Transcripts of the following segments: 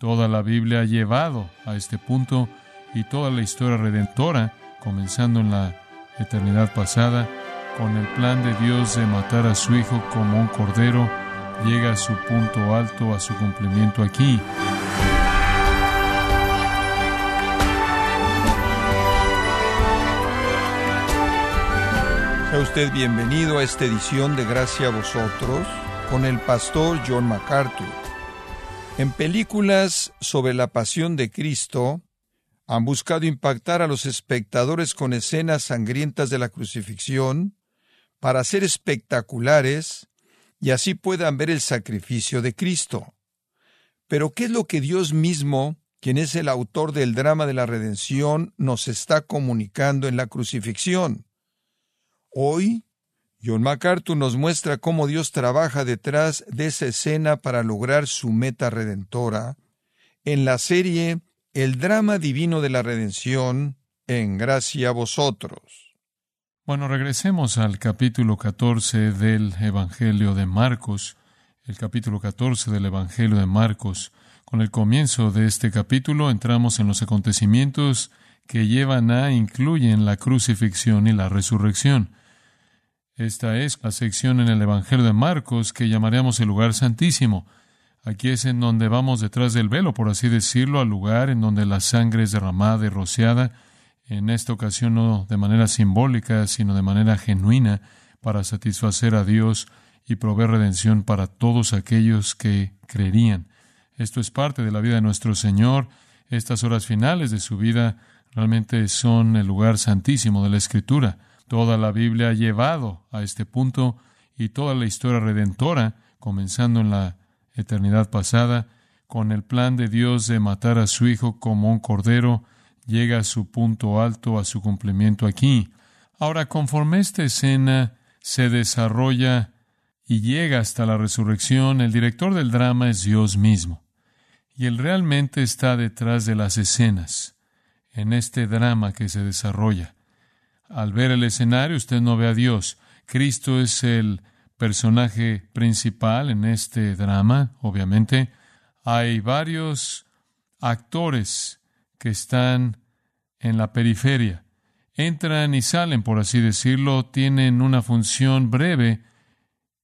Toda la Biblia ha llevado a este punto y toda la historia redentora, comenzando en la eternidad pasada, con el plan de Dios de matar a su Hijo como un cordero, llega a su punto alto, a su cumplimiento aquí. Sea usted bienvenido a esta edición de Gracia a vosotros con el pastor John MacArthur. En películas sobre la pasión de Cristo, han buscado impactar a los espectadores con escenas sangrientas de la crucifixión para ser espectaculares y así puedan ver el sacrificio de Cristo. Pero ¿qué es lo que Dios mismo, quien es el autor del drama de la redención, nos está comunicando en la crucifixión? Hoy, John MacArthur nos muestra cómo Dios trabaja detrás de esa escena para lograr su meta redentora en la serie El drama divino de la redención en gracia a vosotros. Bueno, regresemos al capítulo 14 del Evangelio de Marcos, el capítulo 14 del Evangelio de Marcos. Con el comienzo de este capítulo entramos en los acontecimientos que llevan a, incluyen la crucifixión y la resurrección. Esta es la sección en el Evangelio de Marcos que llamaríamos el lugar santísimo. Aquí es en donde vamos detrás del velo, por así decirlo, al lugar en donde la sangre es derramada y rociada, en esta ocasión no de manera simbólica, sino de manera genuina, para satisfacer a Dios y proveer redención para todos aquellos que creerían. Esto es parte de la vida de nuestro Señor. Estas horas finales de su vida realmente son el lugar santísimo de la Escritura. Toda la Biblia ha llevado a este punto y toda la historia redentora, comenzando en la eternidad pasada, con el plan de Dios de matar a su Hijo como un cordero, llega a su punto alto, a su cumplimiento aquí. Ahora, conforme esta escena se desarrolla y llega hasta la resurrección, el director del drama es Dios mismo. Y Él realmente está detrás de las escenas, en este drama que se desarrolla. Al ver el escenario, usted no ve a Dios. Cristo es el personaje principal en este drama, obviamente. Hay varios actores que están en la periferia. Entran y salen, por así decirlo, tienen una función breve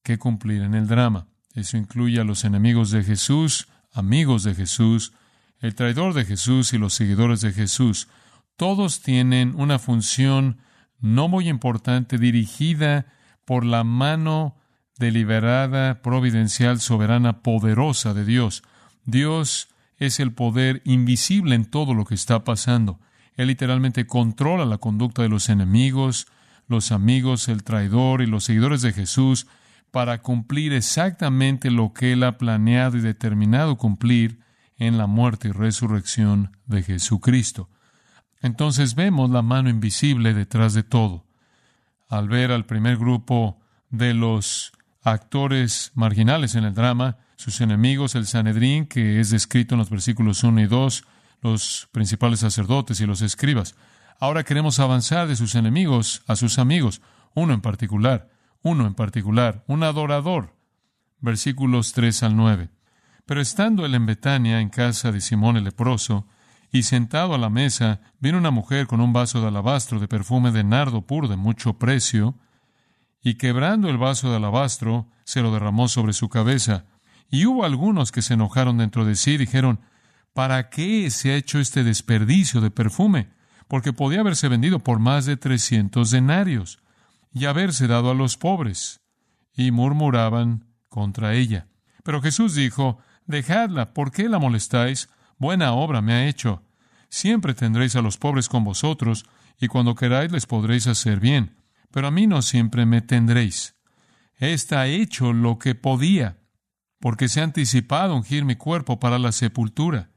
que cumplir en el drama. Eso incluye a los enemigos de Jesús, amigos de Jesús, el traidor de Jesús y los seguidores de Jesús. Todos tienen una función no muy importante, dirigida por la mano deliberada, providencial, soberana, poderosa de Dios. Dios es el poder invisible en todo lo que está pasando. Él literalmente controla la conducta de los enemigos, los amigos, el traidor y los seguidores de Jesús para cumplir exactamente lo que Él ha planeado y determinado cumplir en la muerte y resurrección de Jesucristo. Entonces vemos la mano invisible detrás de todo. Al ver al primer grupo de los actores marginales en el drama, sus enemigos, el Sanedrín, que es descrito en los versículos 1 y 2, los principales sacerdotes y los escribas. Ahora queremos avanzar de sus enemigos a sus amigos, uno en particular, uno en particular, un adorador. Versículos 3 al 9. Pero estando él en Betania, en casa de Simón el leproso, y sentado a la mesa, vino una mujer con un vaso de alabastro de perfume de nardo puro de mucho precio, y quebrando el vaso de alabastro, se lo derramó sobre su cabeza. Y hubo algunos que se enojaron dentro de sí y dijeron, ¿para qué se ha hecho este desperdicio de perfume? Porque podía haberse vendido por más de trescientos denarios y haberse dado a los pobres. Y murmuraban contra ella. Pero Jesús dijo, Dejadla, ¿por qué la molestáis? Buena obra me ha hecho. Siempre tendréis a los pobres con vosotros, y cuando queráis les podréis hacer bien, pero a mí no siempre me tendréis. Está hecho lo que podía, porque se ha anticipado ungir mi cuerpo para la sepultura.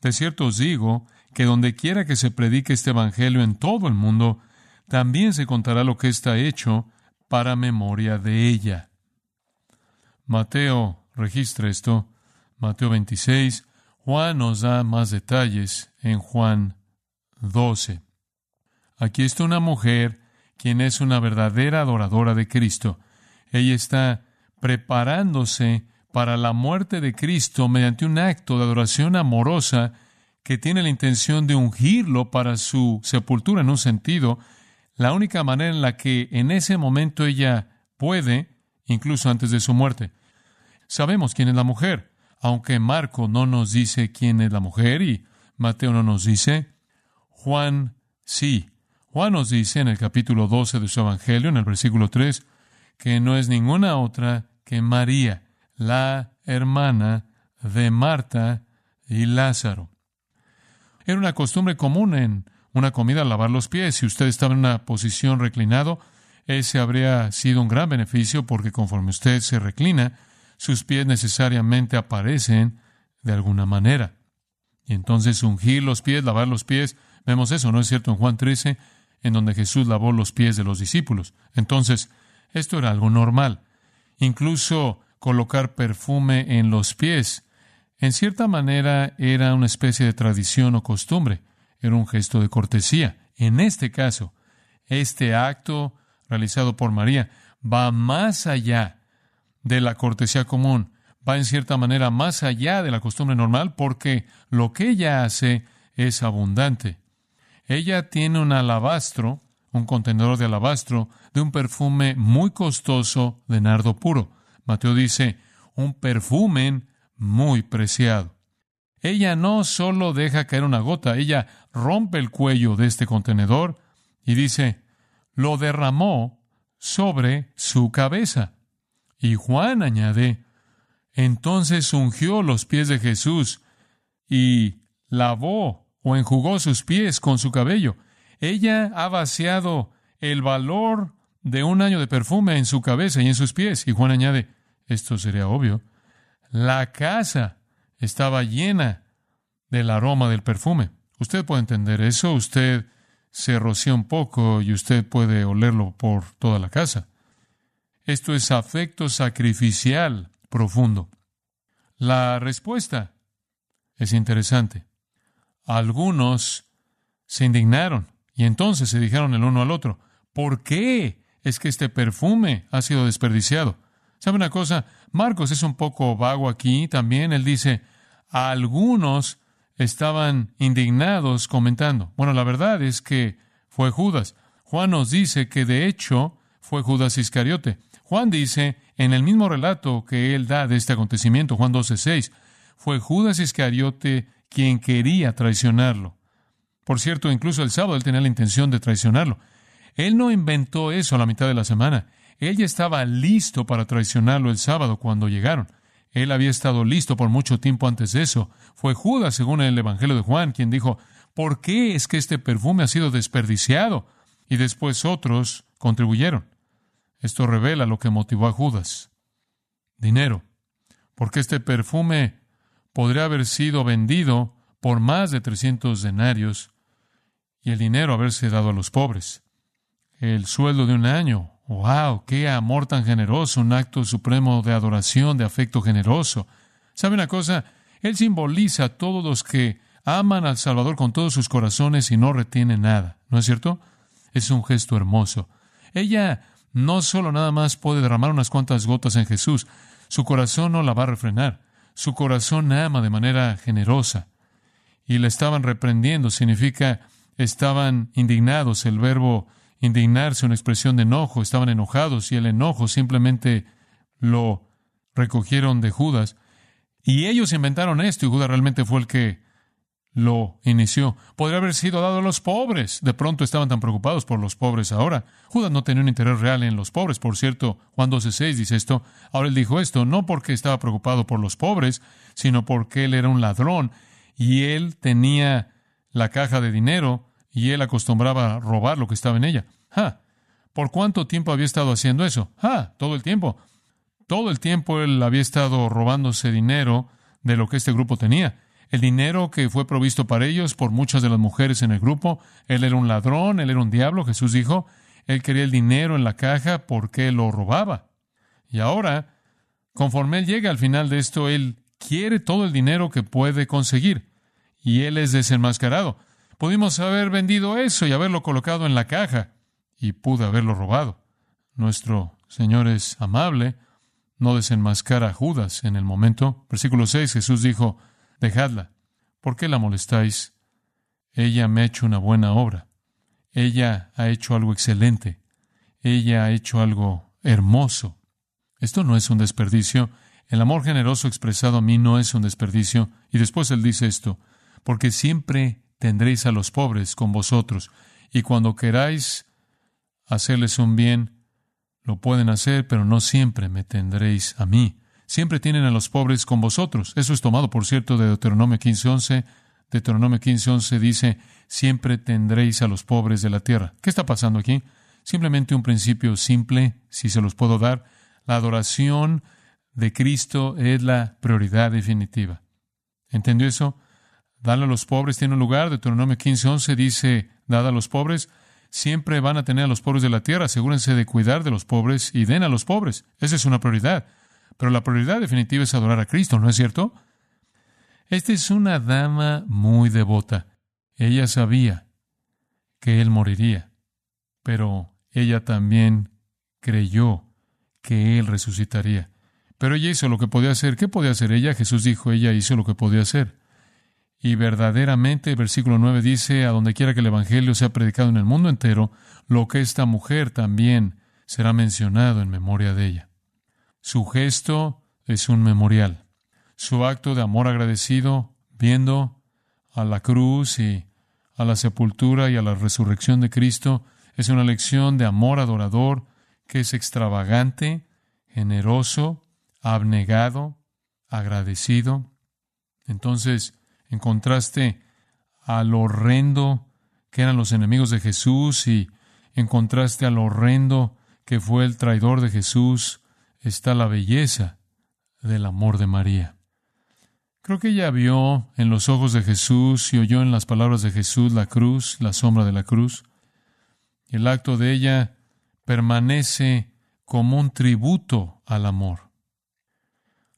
De cierto os digo que donde quiera que se predique este Evangelio en todo el mundo, también se contará lo que está hecho para memoria de ella. Mateo registra esto, Mateo 26, Juan nos da más detalles en Juan 12. Aquí está una mujer quien es una verdadera adoradora de Cristo. Ella está preparándose para la muerte de Cristo mediante un acto de adoración amorosa que tiene la intención de ungirlo para su sepultura en un sentido, la única manera en la que en ese momento ella puede, incluso antes de su muerte. Sabemos quién es la mujer, aunque Marco no nos dice quién es la mujer y Mateo no nos dice, Juan sí. Juan nos dice en el capítulo 12 de su Evangelio, en el versículo 3, que no es ninguna otra que María, la hermana de Marta y Lázaro. Era una costumbre común en una comida lavar los pies. Si usted estaba en una posición reclinado, ese habría sido un gran beneficio porque conforme usted se reclina, sus pies necesariamente aparecen de alguna manera. Y entonces ungir los pies, lavar los pies, vemos eso, ¿no es cierto? En Juan 13, en donde Jesús lavó los pies de los discípulos. Entonces, esto era algo normal. Incluso colocar perfume en los pies. En cierta manera era una especie de tradición o costumbre, era un gesto de cortesía. En este caso, este acto realizado por María va más allá de la cortesía común, va en cierta manera más allá de la costumbre normal porque lo que ella hace es abundante. Ella tiene un alabastro, un contenedor de alabastro, de un perfume muy costoso de nardo puro. Mateo dice, un perfume muy preciado. Ella no solo deja caer una gota, ella rompe el cuello de este contenedor y dice, lo derramó sobre su cabeza. Y Juan añade, entonces ungió los pies de Jesús y lavó o enjugó sus pies con su cabello. Ella ha vaciado el valor de un año de perfume en su cabeza y en sus pies. Y Juan añade, esto sería obvio, la casa estaba llena del aroma del perfume. Usted puede entender eso, usted se rocía un poco y usted puede olerlo por toda la casa. Esto es afecto sacrificial profundo. La respuesta es interesante. Algunos se indignaron y entonces se dijeron el uno al otro, ¿por qué es que este perfume ha sido desperdiciado? ¿Sabe una cosa? Marcos es un poco vago aquí también. Él dice, algunos estaban indignados comentando. Bueno, la verdad es que fue Judas. Juan nos dice que de hecho fue Judas Iscariote. Juan dice en el mismo relato que él da de este acontecimiento, Juan 12:6, fue Judas Iscariote quien quería traicionarlo. Por cierto, incluso el sábado él tenía la intención de traicionarlo. Él no inventó eso a la mitad de la semana. Él ya estaba listo para traicionarlo el sábado cuando llegaron. Él había estado listo por mucho tiempo antes de eso. Fue Judas, según el Evangelio de Juan, quien dijo, ¿por qué es que este perfume ha sido desperdiciado? Y después otros contribuyeron. Esto revela lo que motivó a Judas. Dinero. Porque este perfume podría haber sido vendido por más de 300 denarios y el dinero haberse dado a los pobres. El sueldo de un año ¡Wow! ¡Qué amor tan generoso! Un acto supremo de adoración, de afecto generoso. ¿Sabe una cosa? Él simboliza a todos los que aman al Salvador con todos sus corazones y no retienen nada. ¿No es cierto? Es un gesto hermoso. Ella no solo nada más puede derramar unas cuantas gotas en Jesús, su corazón no la va a refrenar. Su corazón ama de manera generosa. Y la estaban reprendiendo, significa estaban indignados. El verbo indignarse, una expresión de enojo, estaban enojados y el enojo simplemente lo recogieron de Judas. Y ellos inventaron esto y Judas realmente fue el que lo inició. Podría haber sido dado a los pobres. De pronto estaban tan preocupados por los pobres ahora. Judas no tenía un interés real en los pobres. Por cierto, Juan 12.6 dice esto. Ahora él dijo esto no porque estaba preocupado por los pobres, sino porque él era un ladrón y él tenía la caja de dinero y él acostumbraba a robar lo que estaba en ella. ¿Por cuánto tiempo había estado haciendo eso? Todo el tiempo. Todo el tiempo él había estado robándose dinero de lo que este grupo tenía. El dinero que fue provisto para ellos por muchas de las mujeres en el grupo. Él era un ladrón, él era un diablo, Jesús dijo. Él quería el dinero en la caja porque lo robaba. Y ahora, conforme él llega al final de esto, él quiere todo el dinero que puede conseguir. Y él es desenmascarado. Pudimos haber vendido eso y haberlo colocado en la caja y pude haberlo robado. Nuestro Señor es amable, no desenmascara a Judas en el momento. Versículo 6, Jesús dijo, dejadla, ¿por qué la molestáis? Ella me ha hecho una buena obra. Ella ha hecho algo excelente. Ella ha hecho algo hermoso. Esto no es un desperdicio. El amor generoso expresado a mí no es un desperdicio. Y después él dice esto, porque siempre tendréis a los pobres con vosotros, y cuando queráis hacerles un bien, lo pueden hacer, pero no siempre me tendréis a mí. Siempre tienen a los pobres con vosotros. Eso es tomado, por cierto, de Deuteronomio 15.11. Deuteronomio 15.11 dice, siempre tendréis a los pobres de la tierra. ¿Qué está pasando aquí? Simplemente un principio simple, si se los puedo dar. La adoración de Cristo es la prioridad definitiva. ¿Entendió eso? Dale a los pobres tiene un lugar. Deuteronomio 15.11 dice, dad a los pobres siempre van a tener a los pobres de la tierra. Asegúrense de cuidar de los pobres y den a los pobres. Esa es una prioridad. Pero la prioridad definitiva es adorar a Cristo, ¿no es cierto? Esta es una dama muy devota. Ella sabía que él moriría, pero ella también creyó que él resucitaría. Pero ella hizo lo que podía hacer. ¿Qué podía hacer ella? Jesús dijo, ella hizo lo que podía hacer. Y verdaderamente, versículo 9 dice, a donde quiera que el Evangelio sea predicado en el mundo entero, lo que esta mujer también será mencionado en memoria de ella. Su gesto es un memorial. Su acto de amor agradecido, viendo a la cruz y a la sepultura y a la resurrección de Cristo, es una lección de amor adorador que es extravagante, generoso, abnegado, agradecido. Entonces, en contraste a lo horrendo que eran los enemigos de Jesús y en contraste a lo horrendo que fue el traidor de Jesús, está la belleza del amor de María. Creo que ella vio en los ojos de Jesús y oyó en las palabras de Jesús la cruz, la sombra de la cruz. El acto de ella permanece como un tributo al amor.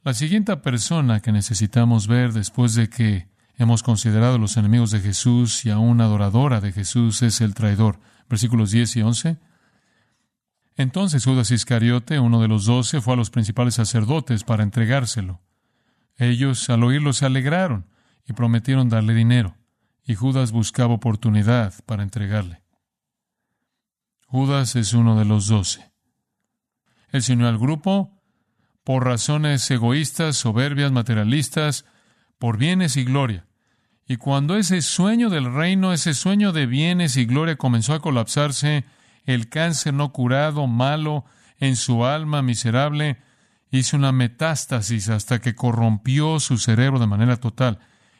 La siguiente persona que necesitamos ver después de que hemos considerado los enemigos de Jesús y a una adoradora de Jesús es el traidor. Versículos 10 y 11. Entonces Judas Iscariote, uno de los doce, fue a los principales sacerdotes para entregárselo. Ellos, al oírlo, se alegraron y prometieron darle dinero, y Judas buscaba oportunidad para entregarle. Judas es uno de los doce. Él se unió al grupo por razones egoístas, soberbias, materialistas, por bienes y gloria. Y cuando ese sueño del reino, ese sueño de bienes y gloria comenzó a colapsarse, el cáncer no curado, malo, en su alma miserable, hizo una metástasis hasta que corrompió su cerebro de manera total.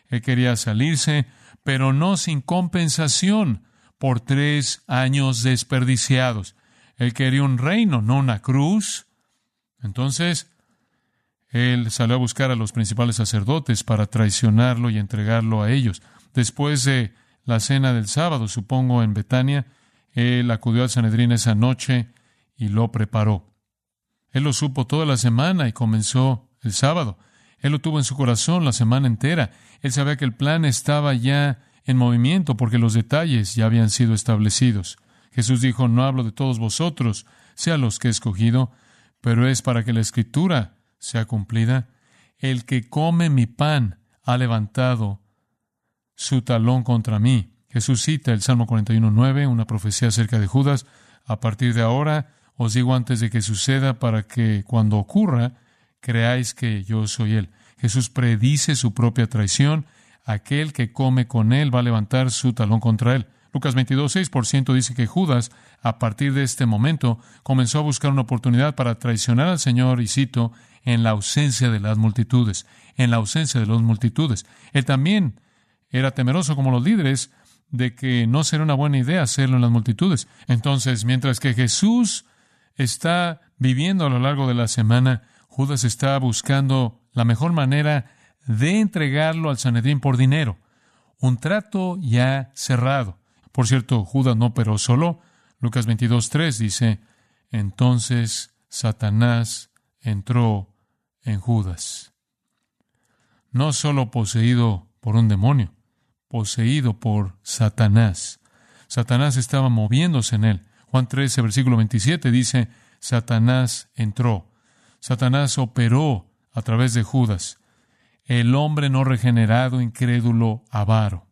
Él quería salirse, pero no sin compensación por tres años desperdiciados. Él quería un reino, no una cruz. Entonces, él salió a buscar a los principales sacerdotes para traicionarlo y entregarlo a ellos. Después de la cena del sábado, supongo, en Betania, él acudió al Sanedrín esa noche y lo preparó. Él lo supo toda la semana y comenzó el sábado. Él lo tuvo en su corazón la semana entera. Él sabía que el plan estaba ya en movimiento porque los detalles ya habían sido establecidos. Jesús dijo, no hablo de todos vosotros, sea los que he escogido, pero es para que la escritura sea cumplida. El que come mi pan ha levantado su talón contra mí. Jesús cita el Salmo 41.9, una profecía acerca de Judas. A partir de ahora os digo antes de que suceda para que cuando ocurra creáis que yo soy Él. Jesús predice su propia traición. Aquel que come con Él va a levantar su talón contra Él. Lucas 22.6% dice que Judas, a partir de este momento, comenzó a buscar una oportunidad para traicionar al Señor, y cito, en la ausencia de las multitudes, en la ausencia de las multitudes. Él también era temeroso como los líderes de que no será una buena idea hacerlo en las multitudes. Entonces, mientras que Jesús está viviendo a lo largo de la semana, Judas está buscando la mejor manera de entregarlo al Sanedrín por dinero. Un trato ya cerrado. Por cierto, Judas no operó solo. Lucas 22.3 dice, entonces Satanás entró en Judas. No solo poseído por un demonio, poseído por Satanás. Satanás estaba moviéndose en él. Juan 13, versículo 27 dice, Satanás entró. Satanás operó a través de Judas, el hombre no regenerado, incrédulo, avaro.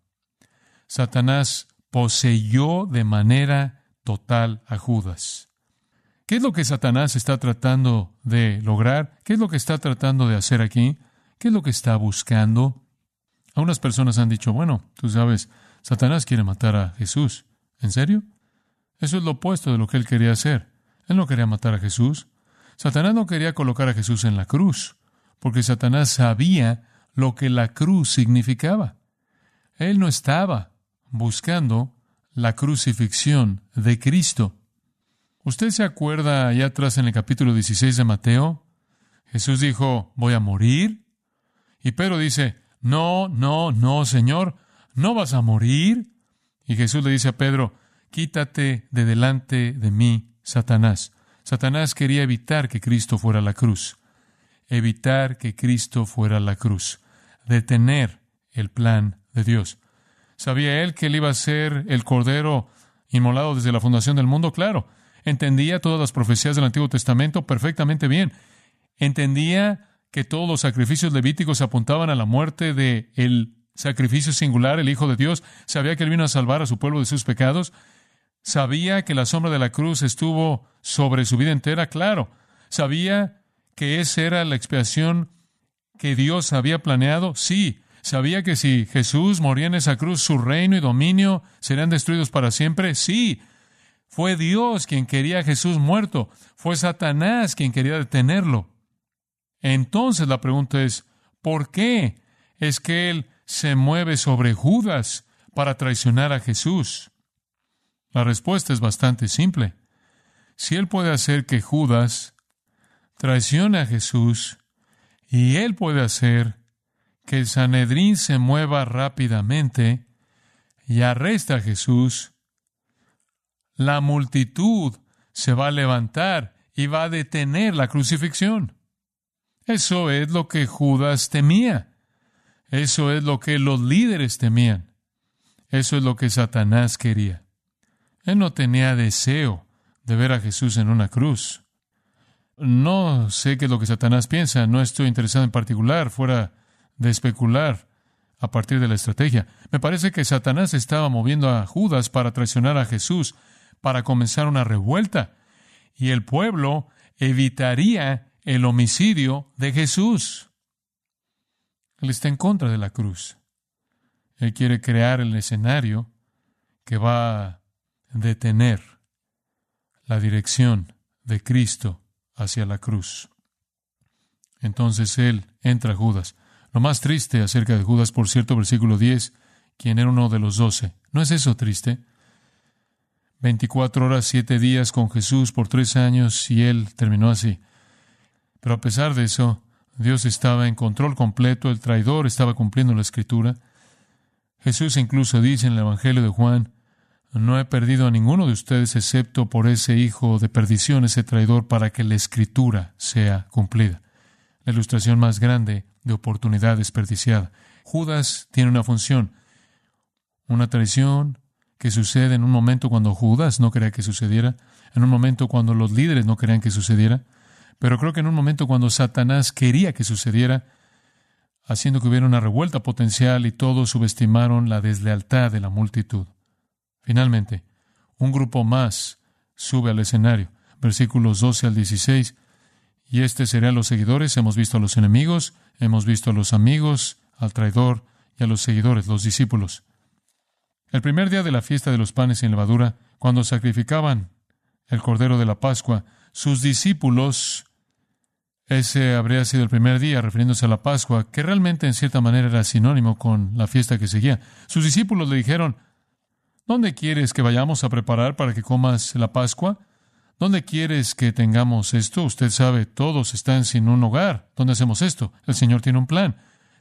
Satanás poseyó de manera total a Judas. ¿Qué es lo que Satanás está tratando de lograr? ¿Qué es lo que está tratando de hacer aquí? ¿Qué es lo que está buscando? Algunas personas han dicho, bueno, tú sabes, Satanás quiere matar a Jesús. ¿En serio? Eso es lo opuesto de lo que él quería hacer. Él no quería matar a Jesús. Satanás no quería colocar a Jesús en la cruz, porque Satanás sabía lo que la cruz significaba. Él no estaba buscando la crucifixión de Cristo. ¿Usted se acuerda allá atrás en el capítulo 16 de Mateo? Jesús dijo, voy a morir. Y Pedro dice, no, no, no, Señor, no vas a morir. Y Jesús le dice a Pedro, quítate de delante de mí, Satanás. Satanás quería evitar que Cristo fuera la cruz, evitar que Cristo fuera la cruz, detener el plan de Dios. ¿Sabía él que él iba a ser el Cordero inmolado desde la fundación del mundo? Claro. Entendía todas las profecías del Antiguo Testamento perfectamente bien. Entendía que todos los sacrificios levíticos apuntaban a la muerte de el sacrificio singular, el Hijo de Dios. Sabía que él vino a salvar a su pueblo de sus pecados. Sabía que la sombra de la cruz estuvo sobre su vida entera, claro. Sabía que esa era la expiación que Dios había planeado, sí. ¿Sabía que si Jesús moría en esa cruz, su reino y dominio serían destruidos para siempre? Sí. Fue Dios quien quería a Jesús muerto. Fue Satanás quien quería detenerlo. Entonces la pregunta es, ¿por qué es que Él se mueve sobre Judas para traicionar a Jesús? La respuesta es bastante simple. Si Él puede hacer que Judas traicione a Jesús y Él puede hacer que el Sanedrín se mueva rápidamente y arresta a Jesús, la multitud se va a levantar y va a detener la crucifixión. Eso es lo que Judas temía. Eso es lo que los líderes temían. Eso es lo que Satanás quería. Él no tenía deseo de ver a Jesús en una cruz. No sé qué es lo que Satanás piensa, no estoy interesado en particular, fuera de especular a partir de la estrategia. Me parece que Satanás estaba moviendo a Judas para traicionar a Jesús, para comenzar una revuelta, y el pueblo evitaría el homicidio de Jesús. Él está en contra de la cruz. Él quiere crear el escenario que va a detener la dirección de Cristo hacia la cruz. Entonces él entra a Judas. Lo más triste acerca de Judas, por cierto, versículo 10, quien era uno de los doce. ¿No es eso triste? 24 horas, siete días con Jesús por tres años y él terminó así. Pero a pesar de eso, Dios estaba en control completo, el traidor estaba cumpliendo la escritura. Jesús incluso dice en el Evangelio de Juan, no he perdido a ninguno de ustedes excepto por ese hijo de perdición, ese traidor, para que la escritura sea cumplida. La ilustración más grande de oportunidad desperdiciada. Judas tiene una función, una traición que sucede en un momento cuando Judas no quería que sucediera, en un momento cuando los líderes no querían que sucediera, pero creo que en un momento cuando Satanás quería que sucediera, haciendo que hubiera una revuelta potencial y todos subestimaron la deslealtad de la multitud. Finalmente, un grupo más sube al escenario, versículos 12 al 16, y este serían los seguidores. Hemos visto a los enemigos, hemos visto a los amigos, al traidor y a los seguidores, los discípulos. El primer día de la fiesta de los panes sin levadura, cuando sacrificaban el cordero de la Pascua, sus discípulos, ese habría sido el primer día, refiriéndose a la Pascua, que realmente en cierta manera era sinónimo con la fiesta que seguía. Sus discípulos le dijeron, ¿Dónde quieres que vayamos a preparar para que comas la Pascua? ¿Dónde quieres que tengamos esto? Usted sabe, todos están sin un hogar. ¿Dónde hacemos esto? El Señor tiene un plan.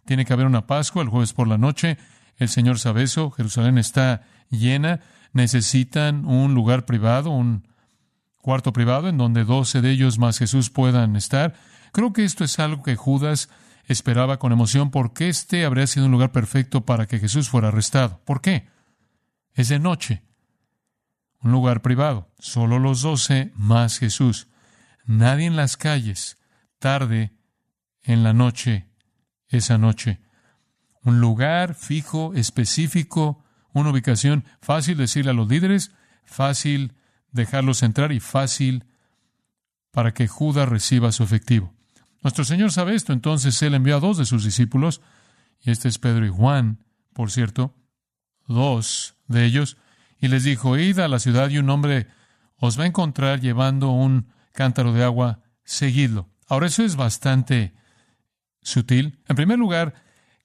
Tiene que haber una Pascua el jueves por la noche. El Señor sabe eso. Jerusalén está llena. Necesitan un lugar privado, un cuarto privado en donde doce de ellos más Jesús puedan estar. Creo que esto es algo que Judas esperaba con emoción porque este habría sido un lugar perfecto para que Jesús fuera arrestado. ¿Por qué? Es de noche un lugar privado, solo los doce más Jesús. Nadie en las calles tarde en la noche, esa noche. Un lugar fijo, específico, una ubicación fácil decirle a los líderes, fácil dejarlos entrar y fácil para que Judas reciba su efectivo. Nuestro Señor sabe esto, entonces Él envió a dos de sus discípulos, y este es Pedro y Juan, por cierto, dos de ellos, y les dijo, id a la ciudad y un hombre os va a encontrar llevando un cántaro de agua, seguidlo. Ahora eso es bastante sutil. En primer lugar,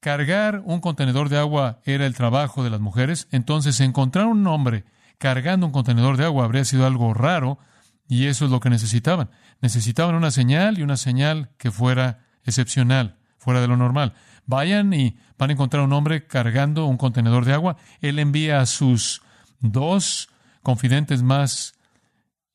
cargar un contenedor de agua era el trabajo de las mujeres, entonces encontrar un hombre cargando un contenedor de agua habría sido algo raro, y eso es lo que necesitaban. Necesitaban una señal y una señal que fuera excepcional, fuera de lo normal. Vayan y van a encontrar un hombre cargando un contenedor de agua. Él envía a sus dos confidentes más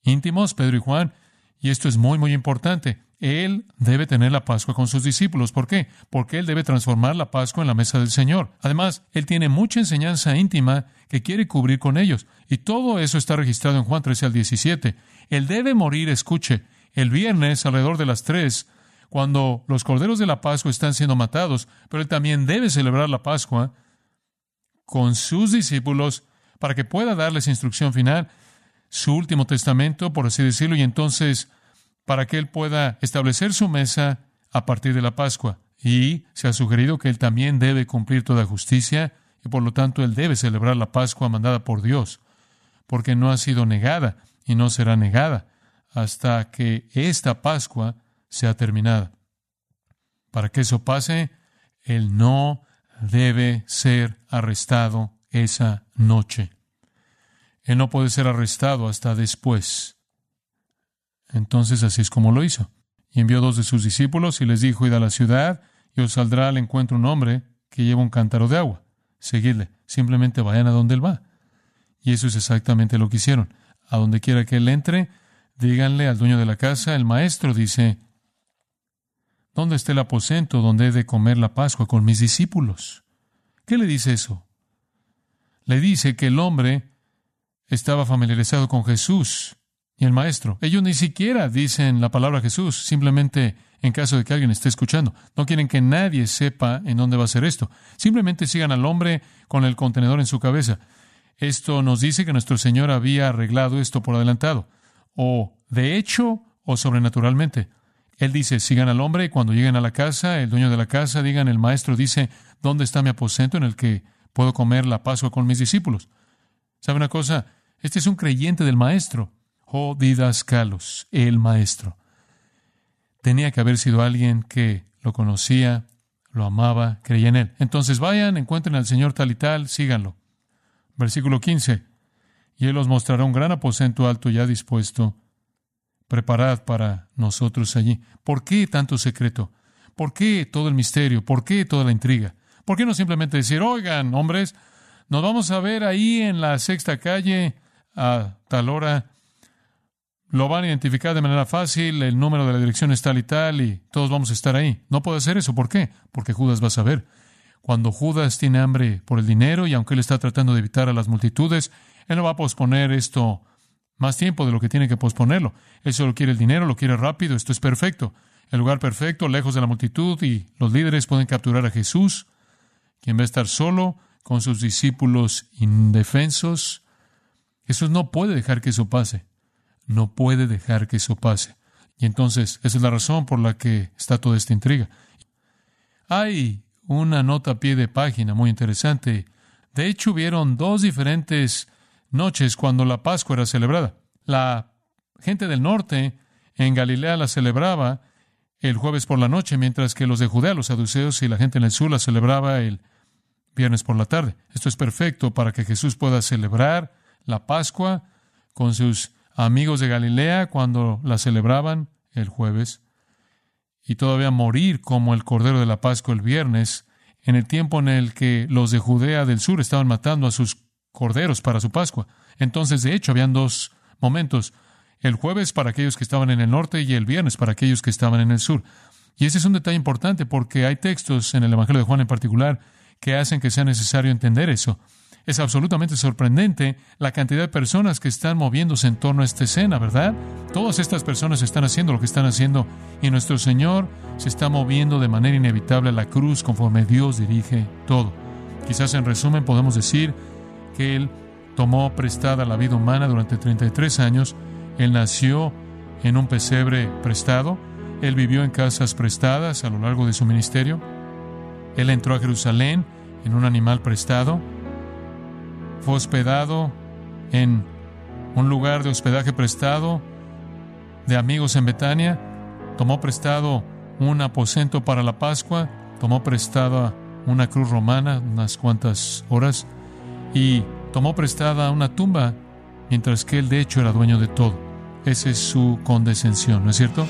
íntimos, Pedro y Juan, y esto es muy, muy importante. Él debe tener la Pascua con sus discípulos. ¿Por qué? Porque Él debe transformar la Pascua en la mesa del Señor. Además, Él tiene mucha enseñanza íntima que quiere cubrir con ellos. Y todo eso está registrado en Juan 13 al 17. Él debe morir, escuche, el viernes alrededor de las 3, cuando los corderos de la Pascua están siendo matados, pero Él también debe celebrar la Pascua con sus discípulos para que pueda darles instrucción final, su último testamento, por así decirlo, y entonces para que Él pueda establecer su mesa a partir de la Pascua. Y se ha sugerido que Él también debe cumplir toda justicia y por lo tanto Él debe celebrar la Pascua mandada por Dios, porque no ha sido negada y no será negada hasta que esta Pascua sea terminada. Para que eso pase, Él no debe ser arrestado esa noche. Él no puede ser arrestado hasta después. Entonces así es como lo hizo. Y envió dos de sus discípulos y les dijo, id a la ciudad y os saldrá al encuentro un hombre que lleva un cántaro de agua. Seguidle, simplemente vayan a donde él va. Y eso es exactamente lo que hicieron. A donde quiera que él entre, díganle al dueño de la casa, el maestro dice, ¿dónde está el aposento donde he de comer la Pascua con mis discípulos? ¿Qué le dice eso? Le dice que el hombre estaba familiarizado con Jesús y el maestro. Ellos ni siquiera dicen la palabra Jesús, simplemente en caso de que alguien esté escuchando. No quieren que nadie sepa en dónde va a ser esto. Simplemente sigan al hombre con el contenedor en su cabeza. Esto nos dice que nuestro Señor había arreglado esto por adelantado, o de hecho o sobrenaturalmente. Él dice, sigan al hombre y cuando lleguen a la casa, el dueño de la casa, digan, el maestro dice, ¿dónde está mi aposento en el que puedo comer la Pascua con mis discípulos? ¿Sabe una cosa? Este es un creyente del maestro. Oh, didascalos, el maestro. Tenía que haber sido alguien que lo conocía, lo amaba, creía en él. Entonces vayan, encuentren al Señor tal y tal, síganlo. Versículo 15. Y Él os mostrará un gran aposento alto ya dispuesto. Preparad para nosotros allí. ¿Por qué tanto secreto? ¿Por qué todo el misterio? ¿Por qué toda la intriga? ¿Por qué no simplemente decir, oigan, hombres, nos vamos a ver ahí en la sexta calle a tal hora lo van a identificar de manera fácil, el número de la dirección es tal y tal, y todos vamos a estar ahí. No puede hacer eso. ¿Por qué? Porque Judas va a saber. Cuando Judas tiene hambre por el dinero, y aunque él está tratando de evitar a las multitudes, él no va a posponer esto más tiempo de lo que tiene que posponerlo. Él solo quiere el dinero, lo quiere rápido, esto es perfecto. El lugar perfecto, lejos de la multitud, y los líderes pueden capturar a Jesús, quien va a estar solo con sus discípulos indefensos. Jesús no puede dejar que eso pase no puede dejar que eso pase. Y entonces, esa es la razón por la que está toda esta intriga. Hay una nota a pie de página muy interesante. De hecho, hubieron dos diferentes noches cuando la Pascua era celebrada. La gente del norte en Galilea la celebraba el jueves por la noche, mientras que los de Judea, los saduceos y la gente en el sur la celebraba el viernes por la tarde. Esto es perfecto para que Jesús pueda celebrar la Pascua con sus amigos de Galilea cuando la celebraban el jueves y todavía morir como el Cordero de la Pascua el viernes, en el tiempo en el que los de Judea del sur estaban matando a sus corderos para su Pascua. Entonces, de hecho, habían dos momentos, el jueves para aquellos que estaban en el norte y el viernes para aquellos que estaban en el sur. Y ese es un detalle importante porque hay textos en el Evangelio de Juan en particular que hacen que sea necesario entender eso. Es absolutamente sorprendente la cantidad de personas que están moviéndose en torno a esta escena, ¿verdad? Todas estas personas están haciendo lo que están haciendo y nuestro Señor se está moviendo de manera inevitable a la cruz conforme Dios dirige todo. Quizás en resumen podemos decir que Él tomó prestada la vida humana durante 33 años, Él nació en un pesebre prestado, Él vivió en casas prestadas a lo largo de su ministerio, Él entró a Jerusalén en un animal prestado, fue hospedado en un lugar de hospedaje prestado de amigos en Betania, tomó prestado un aposento para la Pascua, tomó prestada una cruz romana unas cuantas horas y tomó prestada una tumba, mientras que él de hecho era dueño de todo. Esa es su condescensión, ¿no es cierto?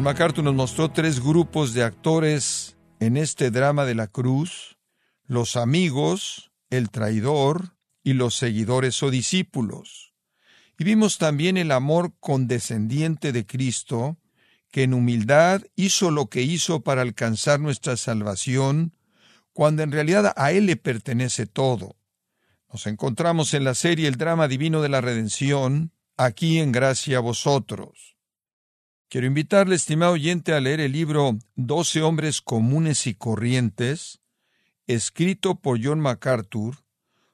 John MacArthur nos mostró tres grupos de actores en este drama de la cruz, los amigos, el traidor y los seguidores o discípulos. Y vimos también el amor condescendiente de Cristo, que en humildad hizo lo que hizo para alcanzar nuestra salvación, cuando en realidad a Él le pertenece todo. Nos encontramos en la serie El drama divino de la redención, aquí en gracia a vosotros. Quiero invitarle, estimado oyente, a leer el libro Doce hombres comunes y corrientes, escrito por John MacArthur,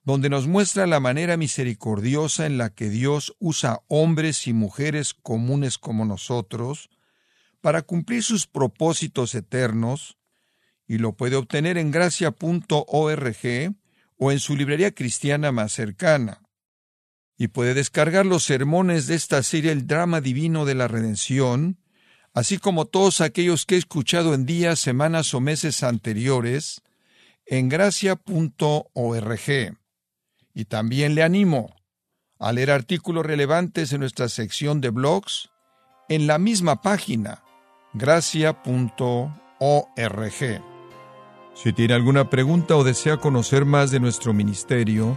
donde nos muestra la manera misericordiosa en la que Dios usa hombres y mujeres comunes como nosotros para cumplir sus propósitos eternos, y lo puede obtener en gracia.org o en su librería cristiana más cercana y puede descargar los sermones de esta serie El drama divino de la redención, así como todos aquellos que he escuchado en días, semanas o meses anteriores, en gracia.org. Y también le animo a leer artículos relevantes en nuestra sección de blogs en la misma página, gracia.org. Si tiene alguna pregunta o desea conocer más de nuestro ministerio,